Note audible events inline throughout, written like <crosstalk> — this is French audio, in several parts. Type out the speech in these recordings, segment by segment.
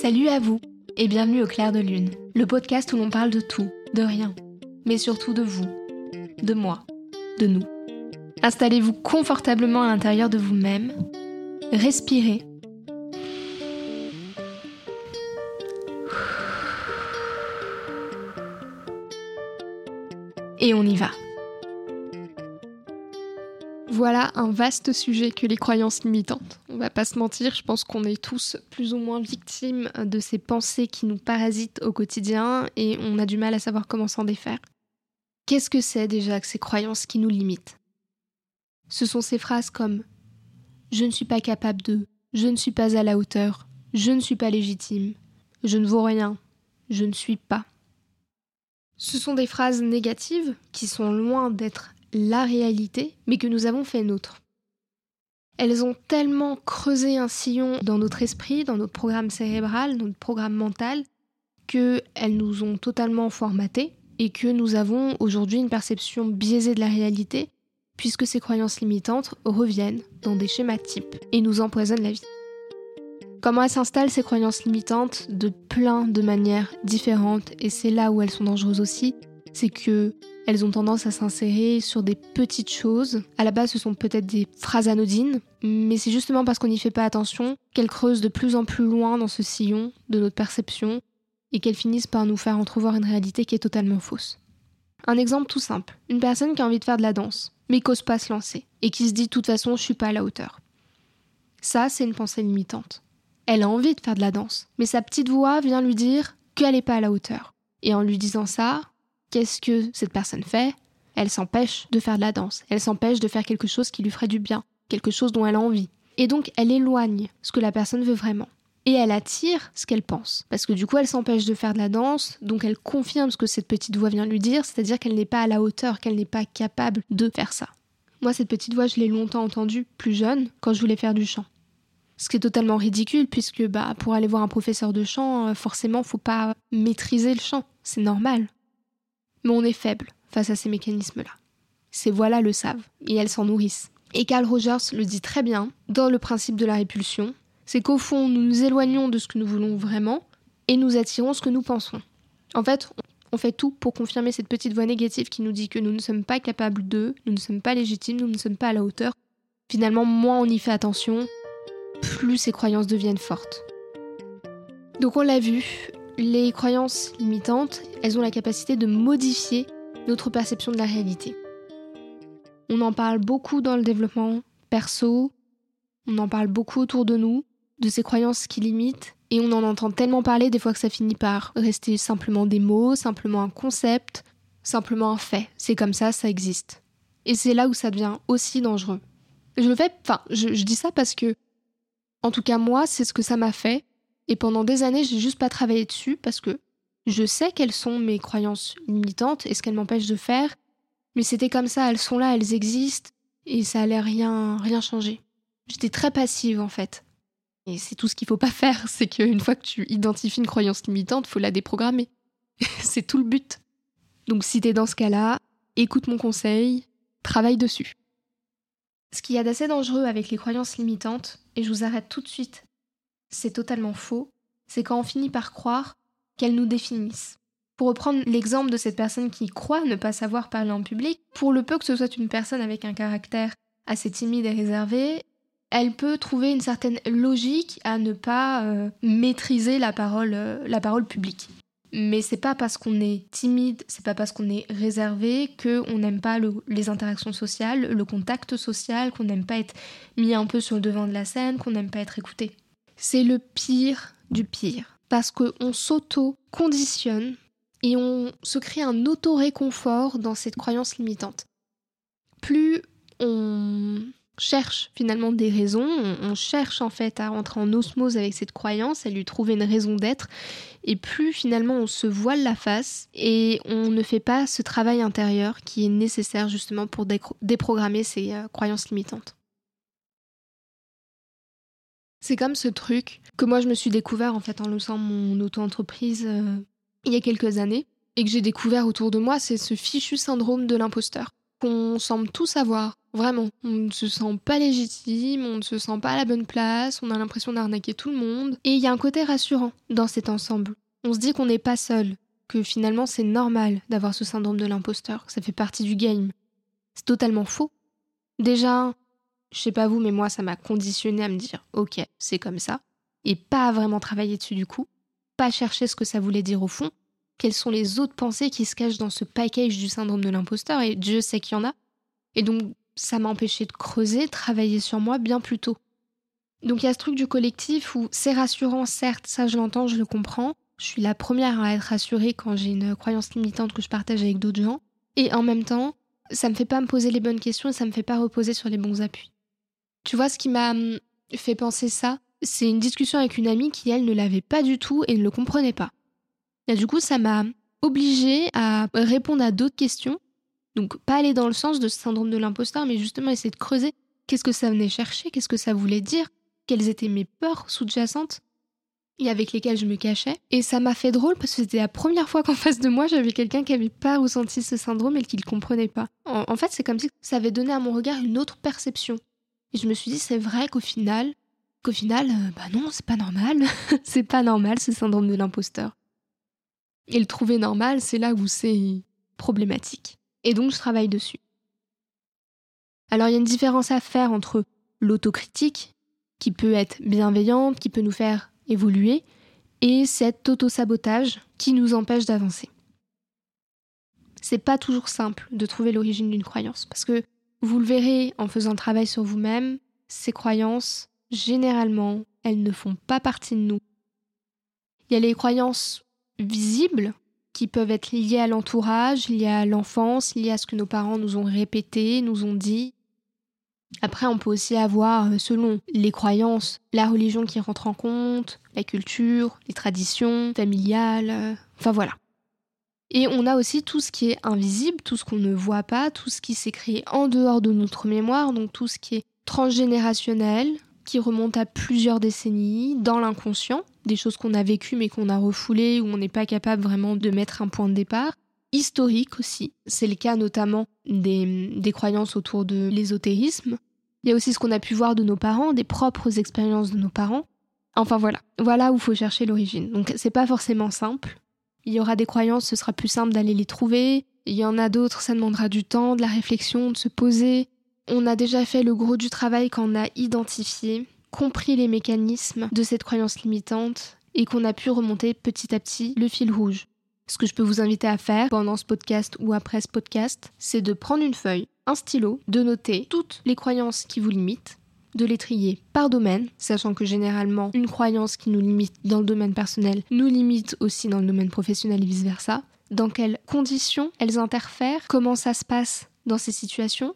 Salut à vous et bienvenue au Clair de Lune, le podcast où l'on parle de tout, de rien, mais surtout de vous, de moi, de nous. Installez-vous confortablement à l'intérieur de vous-même, respirez. Et on y va. Voilà un vaste sujet que les croyances limitantes. On va pas se mentir, je pense qu'on est tous plus ou moins victimes de ces pensées qui nous parasitent au quotidien et on a du mal à savoir comment s'en défaire. Qu'est-ce que c'est déjà que ces croyances qui nous limitent? Ce sont ces phrases comme Je ne suis pas capable de, je ne suis pas à la hauteur, je ne suis pas légitime, je ne vaux rien, je ne suis pas. Ce sont des phrases négatives qui sont loin d'être la réalité, mais que nous avons fait nôtre. Elles ont tellement creusé un sillon dans notre esprit, dans notre programme cérébral, notre programme mental, qu'elles nous ont totalement formatés et que nous avons aujourd'hui une perception biaisée de la réalité, puisque ces croyances limitantes reviennent dans des schémas types et nous empoisonnent la vie. Comment elles s'installent ces croyances limitantes de plein de manières différentes, et c'est là où elles sont dangereuses aussi, c'est que elles ont tendance à s'insérer sur des petites choses. À la base, ce sont peut-être des phrases anodines, mais c'est justement parce qu'on n'y fait pas attention qu'elles creusent de plus en plus loin dans ce sillon de notre perception et qu'elles finissent par nous faire entrevoir une réalité qui est totalement fausse. Un exemple tout simple, une personne qui a envie de faire de la danse, mais qui n'ose pas se lancer, et qui se dit de toute façon je suis pas à la hauteur. Ça, c'est une pensée limitante. Elle a envie de faire de la danse, mais sa petite voix vient lui dire qu'elle n'est pas à la hauteur. Et en lui disant ça, Qu'est-ce que cette personne fait? Elle s'empêche de faire de la danse, elle s'empêche de faire quelque chose qui lui ferait du bien, quelque chose dont elle a envie. Et donc elle éloigne ce que la personne veut vraiment. Et elle attire ce qu'elle pense. Parce que du coup, elle s'empêche de faire de la danse, donc elle confirme ce que cette petite voix vient lui dire, c'est-à-dire qu'elle n'est pas à la hauteur, qu'elle n'est pas capable de faire ça. Moi, cette petite voix, je l'ai longtemps entendue, plus jeune, quand je voulais faire du chant. Ce qui est totalement ridicule, puisque bah, pour aller voir un professeur de chant, euh, forcément, faut pas maîtriser le chant. C'est normal. Mais on est faible face à ces mécanismes-là. Ces voix-là le savent, et elles s'en nourrissent. Et Carl Rogers le dit très bien dans le principe de la répulsion, c'est qu'au fond, nous nous éloignons de ce que nous voulons vraiment, et nous attirons ce que nous pensons. En fait, on fait tout pour confirmer cette petite voix négative qui nous dit que nous ne sommes pas capables de, nous ne sommes pas légitimes, nous ne sommes pas à la hauteur. Finalement, moins on y fait attention, plus ces croyances deviennent fortes. Donc on l'a vu, les croyances limitantes, elles ont la capacité de modifier notre perception de la réalité. On en parle beaucoup dans le développement perso, on en parle beaucoup autour de nous, de ces croyances qui limitent, et on en entend tellement parler des fois que ça finit par rester simplement des mots, simplement un concept, simplement un fait. C'est comme ça, ça existe. Et c'est là où ça devient aussi dangereux. Je le fais, enfin, je, je dis ça parce que, en tout cas moi, c'est ce que ça m'a fait et pendant des années, j'ai juste pas travaillé dessus parce que je sais quelles sont mes croyances limitantes et ce qu'elles m'empêchent de faire. Mais c'était comme ça, elles sont là, elles existent et ça allait rien, rien changer. J'étais très passive en fait. Et c'est tout ce qu'il faut pas faire, <laughs> c'est qu'une fois que tu identifies une croyance limitante, faut la déprogrammer. <laughs> c'est tout le but. Donc si t'es dans ce cas-là, écoute mon conseil, travaille dessus. Ce qu'il y a d'assez dangereux avec les croyances limitantes, et je vous arrête tout de suite c'est totalement faux, c'est quand on finit par croire qu'elles nous définissent. Pour reprendre l'exemple de cette personne qui croit ne pas savoir parler en public, pour le peu que ce soit une personne avec un caractère assez timide et réservé, elle peut trouver une certaine logique à ne pas euh, maîtriser la parole, euh, la parole publique. Mais c'est pas parce qu'on est timide, c'est pas parce qu'on est réservé qu'on n'aime pas les interactions sociales, le contact social, qu'on n'aime pas être mis un peu sur le devant de la scène, qu'on n'aime pas être écouté c'est le pire du pire. Parce qu'on s'auto-conditionne et on se crée un auto-réconfort dans cette croyance limitante. Plus on cherche finalement des raisons, on cherche en fait à rentrer en osmose avec cette croyance, à lui trouver une raison d'être, et plus finalement on se voile la face et on ne fait pas ce travail intérieur qui est nécessaire justement pour déprogrammer ces euh, croyances limitantes. C'est comme ce truc que moi je me suis découvert en fait en lançant mon auto-entreprise euh, il y a quelques années et que j'ai découvert autour de moi, c'est ce fichu syndrome de l'imposteur qu'on semble tous avoir Vraiment, on ne se sent pas légitime, on ne se sent pas à la bonne place, on a l'impression d'arnaquer tout le monde. Et il y a un côté rassurant dans cet ensemble. On se dit qu'on n'est pas seul, que finalement c'est normal d'avoir ce syndrome de l'imposteur, ça fait partie du game. C'est totalement faux. Déjà, je sais pas vous, mais moi ça m'a conditionné à me dire ok, c'est comme ça, et pas vraiment travailler dessus du coup, pas chercher ce que ça voulait dire au fond, quelles sont les autres pensées qui se cachent dans ce package du syndrome de l'imposteur, et Dieu sait qu'il y en a. Et donc ça m'a empêché de creuser, travailler sur moi bien plus tôt. Donc il y a ce truc du collectif où c'est rassurant, certes, ça je l'entends, je le comprends. Je suis la première à être rassurée quand j'ai une croyance limitante que je partage avec d'autres gens. Et en même temps, ça me fait pas me poser les bonnes questions et ça me fait pas reposer sur les bons appuis. Tu vois, ce qui m'a hum, fait penser ça, c'est une discussion avec une amie qui, elle, ne l'avait pas du tout et ne le comprenait pas. Et du coup, ça m'a obligée à répondre à d'autres questions donc pas aller dans le sens de ce syndrome de l'imposteur, mais justement essayer de creuser qu'est-ce que ça venait chercher, qu'est-ce que ça voulait dire, quelles étaient mes peurs sous-jacentes et avec lesquelles je me cachais. Et ça m'a fait drôle parce que c'était la première fois qu'en face de moi j'avais quelqu'un qui n'avait pas ressenti ce syndrome et qui ne le comprenait pas. En, fait, c'est comme si ça avait donné à mon regard une autre perception. Et je me suis dit, c'est vrai qu'au final, qu'au final, euh, bah non, c'est pas normal. <laughs> c'est pas normal ce syndrome de l'imposteur. Et le trouver normal, c'est là où c'est problématique. Et donc je travaille dessus. Alors il y a une différence à faire entre l'autocritique, qui peut être bienveillante, qui peut nous faire évoluer, et cet auto-sabotage qui nous empêche d'avancer. C'est pas toujours simple de trouver l'origine d'une croyance, parce que vous le verrez en faisant le travail sur vous-même, ces croyances, généralement, elles ne font pas partie de nous. Il y a les croyances visibles, qui peuvent être liées à l'entourage, liées à l'enfance, liées à ce que nos parents nous ont répété, nous ont dit. Après, on peut aussi avoir, euh, selon les croyances, la religion qui rentre en compte, la culture, les traditions familiales, euh, enfin voilà. Et on a aussi tout ce qui est invisible, tout ce qu'on ne voit pas, tout ce qui créé en dehors de notre mémoire, donc tout ce qui est transgénérationnel, qui remonte à plusieurs décennies, dans l'inconscient, des choses qu'on a vécues mais qu'on a refoulées, où on n'est pas capable vraiment de mettre un point de départ. Historique aussi, c'est le cas notamment des, des croyances autour de l'ésotérisme. Il y a aussi ce qu'on a pu voir de nos parents, des propres expériences de nos parents. Enfin voilà, voilà où faut chercher l'origine. Donc c'est pas forcément simple. Il y aura des croyances, ce sera plus simple d'aller les trouver. Il y en a d'autres, ça demandera du temps, de la réflexion, de se poser. On a déjà fait le gros du travail quand on a identifié, compris les mécanismes de cette croyance limitante et qu'on a pu remonter petit à petit le fil rouge. Ce que je peux vous inviter à faire pendant ce podcast ou après ce podcast, c'est de prendre une feuille, un stylo, de noter toutes les croyances qui vous limitent, de les trier par domaine, sachant que généralement une croyance qui nous limite dans le domaine personnel nous limite aussi dans le domaine professionnel et vice-versa. Dans quelles conditions elles interfèrent, comment ça se passe dans ces situations,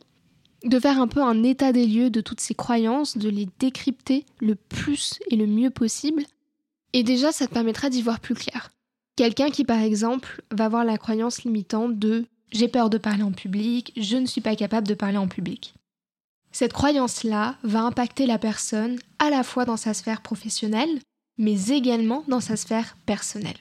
de faire un peu un état des lieux de toutes ces croyances, de les décrypter le plus et le mieux possible. Et déjà, ça te permettra d'y voir plus clair. Quelqu'un qui, par exemple, va avoir la croyance limitante de j'ai peur de parler en public, je ne suis pas capable de parler en public. Cette croyance-là va impacter la personne à la fois dans sa sphère professionnelle, mais également dans sa sphère personnelle.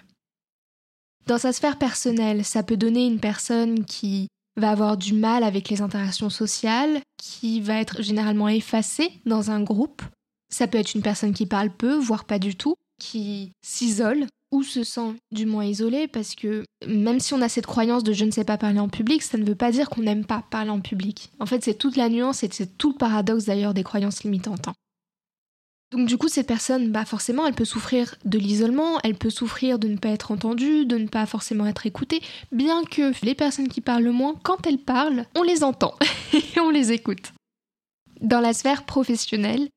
Dans sa sphère personnelle, ça peut donner une personne qui va avoir du mal avec les interactions sociales, qui va être généralement effacée dans un groupe. Ça peut être une personne qui parle peu, voire pas du tout, qui s'isole ou se sent du moins isolé parce que même si on a cette croyance de je ne sais pas parler en public, ça ne veut pas dire qu'on n'aime pas parler en public. En fait, c'est toute la nuance et c'est tout le paradoxe d'ailleurs des croyances limitantes. Hein. Donc du coup, cette personne, bah forcément, elle peut souffrir de l'isolement, elle peut souffrir de ne pas être entendue, de ne pas forcément être écoutée, bien que les personnes qui parlent le moins, quand elles parlent, on les entend <laughs> et on les écoute. Dans la sphère professionnelle,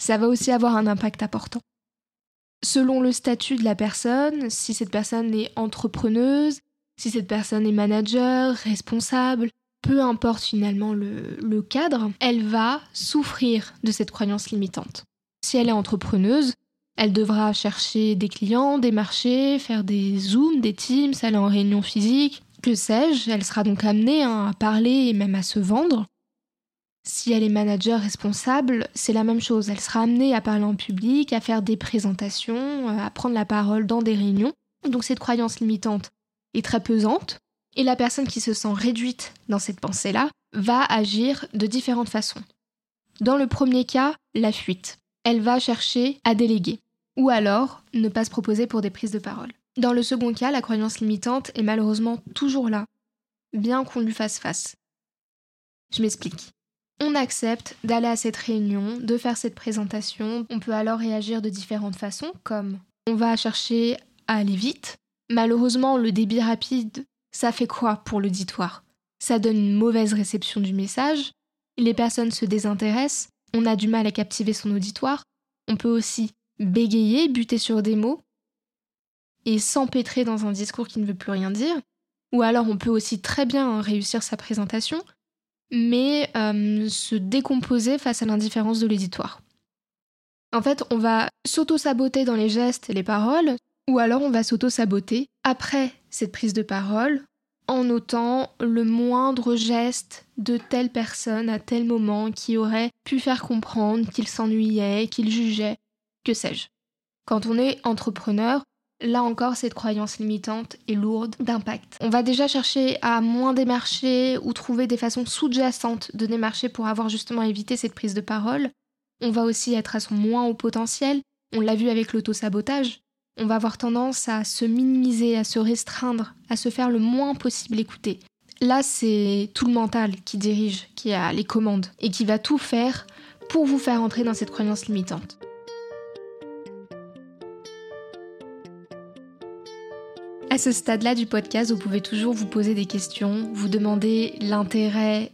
ça va aussi avoir un impact important. Selon le statut de la personne, si cette personne est entrepreneuse, si cette personne est manager, responsable, peu importe finalement le, cadre, elle va souffrir de cette croyance limitante. Si elle est entrepreneuse, elle devra chercher des clients, des marchés, faire des zooms, des teams, aller en réunion physique, que sais-je. Elle sera donc amenée hein, à parler et même à se vendre. Si elle est manager responsable, c'est la même chose. Elle sera amenée à parler en public, à faire des présentations, euh, à prendre la parole dans des réunions. Donc cette croyance limitante est très pesante. Et la personne qui se sent réduite dans cette pensée-là va agir de différentes façons. Dans le premier cas, la fuite. Elle va chercher à déléguer, ou alors ne pas se proposer pour des prises de parole. Dans le second cas, la croyance limitante est malheureusement toujours là, bien qu'on lui fasse face. Je m'explique. On accepte d'aller à cette réunion, de faire cette présentation. On peut alors réagir de différentes façons, comme on va chercher à aller vite. Malheureusement, le débit rapide, ça fait quoi pour l'auditoire? Ça donne une mauvaise réception du message. Les personnes se désintéressent. On a du mal à captiver son auditoire. On peut aussi bégayer, buter sur des mots et s'empêtrer dans un discours qui ne veut plus rien dire. Ou alors on peut aussi très bien réussir sa présentation, mais euh, se décomposer face à l'indifférence de l'auditoire. En fait, on va s'auto-saboter dans les gestes et les paroles, ou alors on va s'auto-saboter après cette prise de parole en notant le moindre geste de telle personne à tel moment qui aurait pu faire comprendre qu'il s'ennuyait, qu'il jugeait, que sais-je. Quand on est entrepreneur, là encore, cette croyance limitante est lourde d'impact. On va déjà chercher à moins démarcher ou trouver des façons sous-jacentes de démarcher pour avoir justement évité cette prise de parole. On va aussi être à son moins haut potentiel. On l'a vu avec l'auto-sabotage. On va avoir tendance à se minimiser, à se restreindre, à se faire le moins possible écouter. Là, c'est tout le mental qui dirige, qui a les commandes et qui va tout faire pour vous faire entrer dans cette croyance limitante. À ce stade-là du podcast, vous pouvez toujours vous poser des questions, vous demander l'intérêt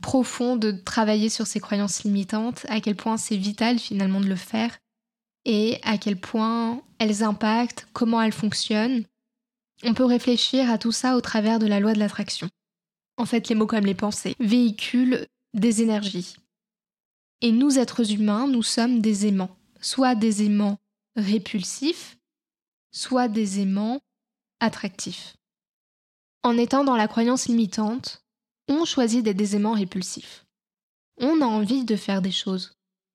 profond de travailler sur ces croyances limitantes, à quel point c'est vital finalement de le faire, et à quel point elles impactent, comment elles fonctionnent. On peut réfléchir à tout ça au travers de la loi de l'attraction. En fait, les mots comme les pensées véhiculent des énergies. Et nous, êtres humains, nous sommes des aimants, soit des aimants répulsifs, soit des aimants attractif. En étant dans la croyance limitante, on choisit d'être des aimants répulsifs. On a envie de faire des choses.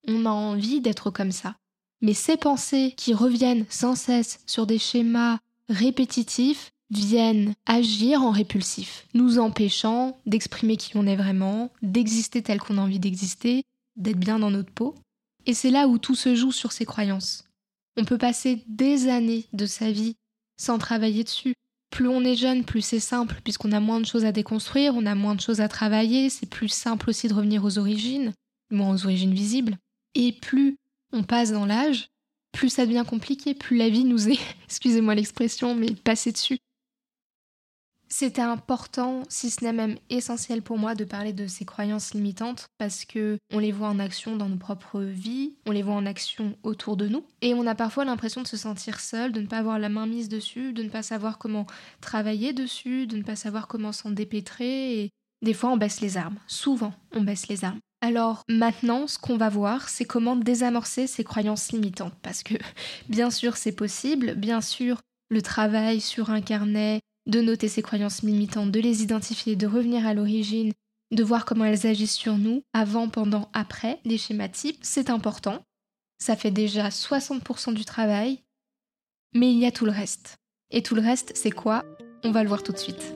On a envie d'être comme ça. Mais ces pensées qui reviennent sans cesse sur des schémas répétitifs viennent agir en répulsif, nous empêchant d'exprimer qui on est vraiment, d'exister tel qu'on a envie d'exister, d'être bien dans notre peau. Et c'est là où tout se joue sur ces croyances. On peut passer des années de sa vie sans travailler dessus. Plus on est jeune, plus c'est simple, puisqu'on a moins de choses à déconstruire, on a moins de choses à travailler, c'est plus simple aussi de revenir aux origines, moins aux origines visibles. Et plus on passe dans l'âge, plus ça devient compliqué, plus la vie nous est, <laughs> excusez-moi l'expression, mais passée dessus. C'était important, si ce n'est même essentiel pour moi, de parler de ces croyances limitantes parce que on les voit en action dans nos propres vies, on les voit en action autour de nous, et on a parfois l'impression de se sentir seul, de ne pas avoir la main mise dessus, de ne pas savoir comment travailler dessus, de ne pas savoir comment s'en dépêtrer, et des fois on baisse les armes. Souvent, on baisse les armes. Alors maintenant, ce qu'on va voir, c'est comment désamorcer ces croyances limitantes. Parce que <laughs> bien sûr, c'est possible, bien sûr, le travail sur un carnet, de noter ces croyances limitantes, de les identifier, de revenir à l'origine, de voir comment elles agissent sur nous, avant, pendant, après, les schémas types, c'est important. Ça fait déjà 60% du travail, mais il y a tout le reste. Et tout le reste, c'est quoi? On va le voir tout de suite.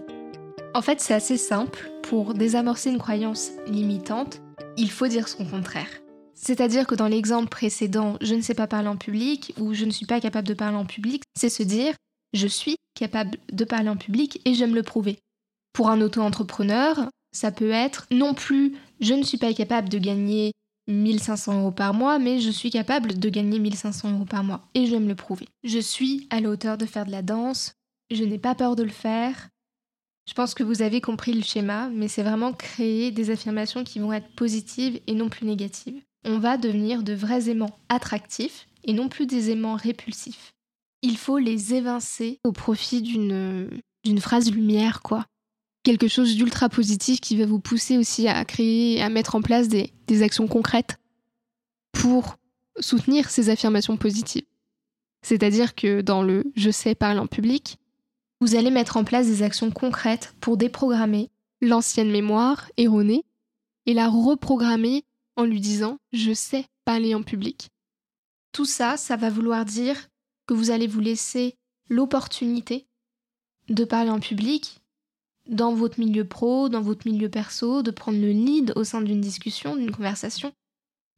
En fait, c'est assez simple. Pour désamorcer une croyance limitante, il faut dire son contraire. C'est-à-dire que dans l'exemple précédent, je ne sais pas parler en public ou je ne suis pas capable de parler en public, c'est se dire je suis capable de parler en public et j'aime le prouver. Pour un auto-entrepreneur, ça peut être non plus je ne suis pas capable de gagner 1500 euros par mois, mais je suis capable de gagner 1500 euros par mois et j'aime le prouver. Je suis à la hauteur de faire de la danse, je n'ai pas peur de le faire. Je pense que vous avez compris le schéma, mais c'est vraiment créer des affirmations qui vont être positives et non plus négatives. On va devenir de vrais aimants attractifs et non plus des aimants répulsifs il faut les évincer au profit d'une d'une phrase lumière, quoi. Quelque chose d'ultra positif qui va vous pousser aussi à créer, à mettre en place des, des actions concrètes pour soutenir ces affirmations positives. C'est-à-dire que dans le je sais parler en public, vous allez mettre en place des actions concrètes pour déprogrammer l'ancienne mémoire erronée et la reprogrammer en lui disant je sais parler en public. Tout ça, ça va vouloir dire que vous allez vous laisser l'opportunité de parler en public dans votre milieu pro, dans votre milieu perso, de prendre le lead au sein d'une discussion, d'une conversation.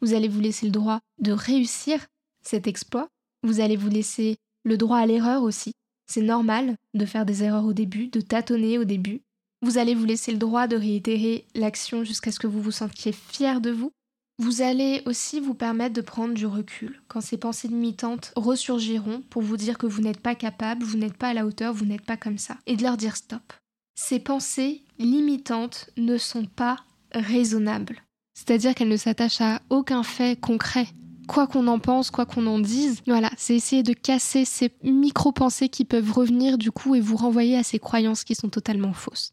Vous allez vous laisser le droit de réussir cet exploit. Vous allez vous laisser le droit à l'erreur aussi. C'est normal de faire des erreurs au début, de tâtonner au début. Vous allez vous laisser le droit de réitérer l'action jusqu'à ce que vous vous sentiez fier de vous. Vous allez aussi vous permettre de prendre du recul quand ces pensées limitantes ressurgiront pour vous dire que vous n'êtes pas capable, vous n'êtes pas à la hauteur, vous n'êtes pas comme ça, et de leur dire stop. Ces pensées limitantes ne sont pas raisonnables, c'est-à-dire qu'elles ne s'attachent à aucun fait concret. Quoi qu'on en pense, quoi qu'on en dise, voilà, c'est essayer de casser ces micro-pensées qui peuvent revenir du coup et vous renvoyer à ces croyances qui sont totalement fausses.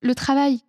Le travail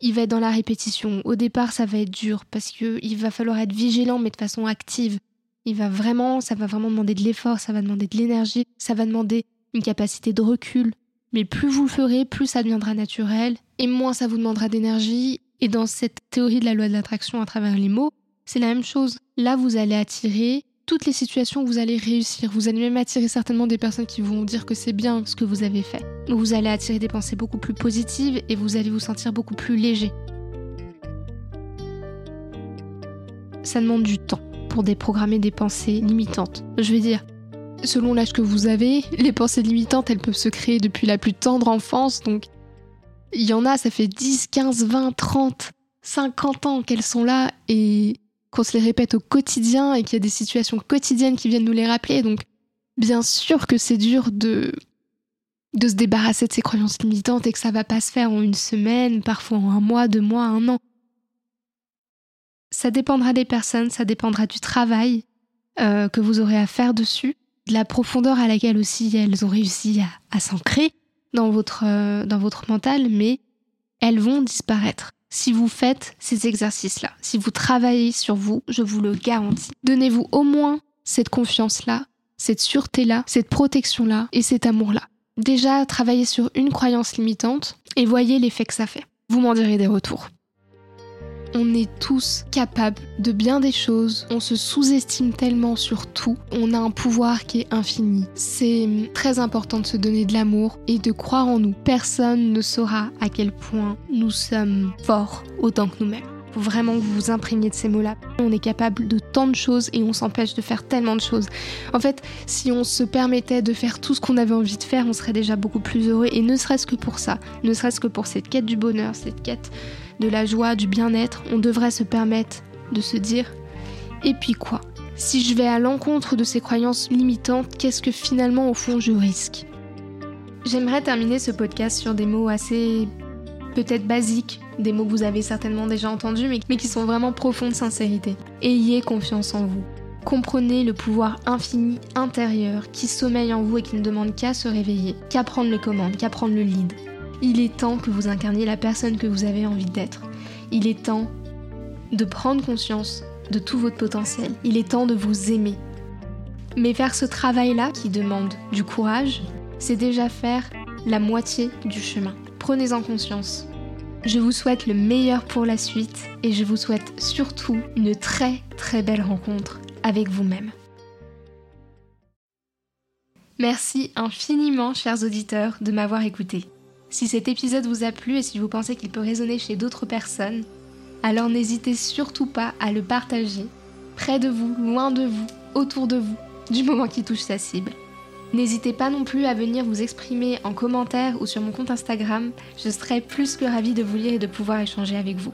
il va être dans la répétition. Au départ, ça va être dur parce qu'il va falloir être vigilant, mais de façon active. Il va vraiment, ça va vraiment demander de l'effort, ça va demander de l'énergie, ça va demander une capacité de recul. Mais plus vous le ferez, plus ça deviendra naturel et moins ça vous demandera d'énergie. Et dans cette théorie de la loi de l'attraction à travers les mots, c'est la même chose. Là, vous allez attirer toutes les situations vous allez réussir. Vous allez même attirer certainement des personnes qui vont dire que c'est bien ce que vous avez fait. Vous allez attirer des pensées beaucoup plus positives et vous allez vous sentir beaucoup plus léger. Ça demande du temps pour déprogrammer des pensées limitantes. Je veux dire, selon l'âge que vous avez, les pensées limitantes, elles peuvent se créer depuis la plus tendre enfance. Donc, il y en a, ça fait 10, 15, 20, 30, 50 ans qu'elles sont là et qu'on se les répète au quotidien et qu'il y a des situations quotidiennes qui viennent nous les rappeler. Donc, bien sûr que c'est dur de, de se débarrasser de ces croyances limitantes et que ça va pas se faire en une semaine, parfois en un mois, deux mois, un an. Ça dépendra des personnes, ça dépendra du travail euh, que vous aurez à faire dessus, de la profondeur à laquelle aussi elles ont réussi à, à s'ancrer dans votre, euh, dans votre mental, mais elles vont disparaître si vous faites ces exercices-là, si vous travaillez sur vous, je vous le garantis. Donnez-vous au moins cette confiance-là, cette sûreté-là, cette protection-là et cet amour-là. Déjà, travaillez sur une croyance limitante et voyez l'effet que ça fait. Vous m'en direz des retours. On est tous capables de bien des choses, on se sous-estime tellement sur tout, on a un pouvoir qui est infini. C'est très important de se donner de l'amour et de croire en nous. Personne ne saura à quel point nous sommes forts autant que nous-mêmes. Faut vraiment vous vous imprégniez de ces mots-là. On est capable de tant de choses et on s'empêche de faire tellement de choses. En fait, si on se permettait de faire tout ce qu'on avait envie de faire, on serait déjà beaucoup plus heureux et ne serait-ce que pour ça, ne serait-ce que pour cette quête du bonheur, cette quête de la joie, du bien-être, on devrait se permettre de se dire et puis quoi? Si je vais à l'encontre de ces croyances limitantes, qu'est-ce que finalement au fond je risque? J'aimerais terminer ce podcast sur des mots assez peut-être basiques, des mots que vous avez certainement déjà entendus, mais, qui sont vraiment profonds de sincérité. Ayez confiance en vous. Comprenez le pouvoir infini intérieur qui sommeille en vous et qui ne demande qu'à se réveiller, qu'à prendre les commandes, qu'à prendre le lead. Il est temps que vous incarniez la personne que vous avez envie d'être. Il est temps de prendre conscience de tout votre potentiel. Il est temps de vous aimer. Mais faire ce travail-là, qui demande du courage, c'est déjà faire la moitié du chemin. Prenez-en conscience. Je vous souhaite le meilleur pour la suite et je vous souhaite surtout une très très belle rencontre avec vous-même. Merci infiniment, chers auditeurs, de m'avoir écouté. Si cet épisode vous a plu et si vous pensez qu'il peut résonner chez d'autres personnes, alors n'hésitez surtout pas à le partager, près de vous, loin de vous, autour de vous, du moment qui touche sa cible. N'hésitez pas non plus à venir vous exprimer en commentaire ou sur mon compte Instagram, je serai plus que ravie de vous lire et de pouvoir échanger avec vous.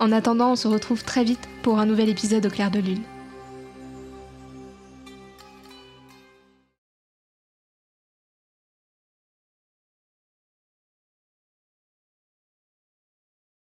En attendant, on se retrouve très vite pour un nouvel épisode au clair de lune.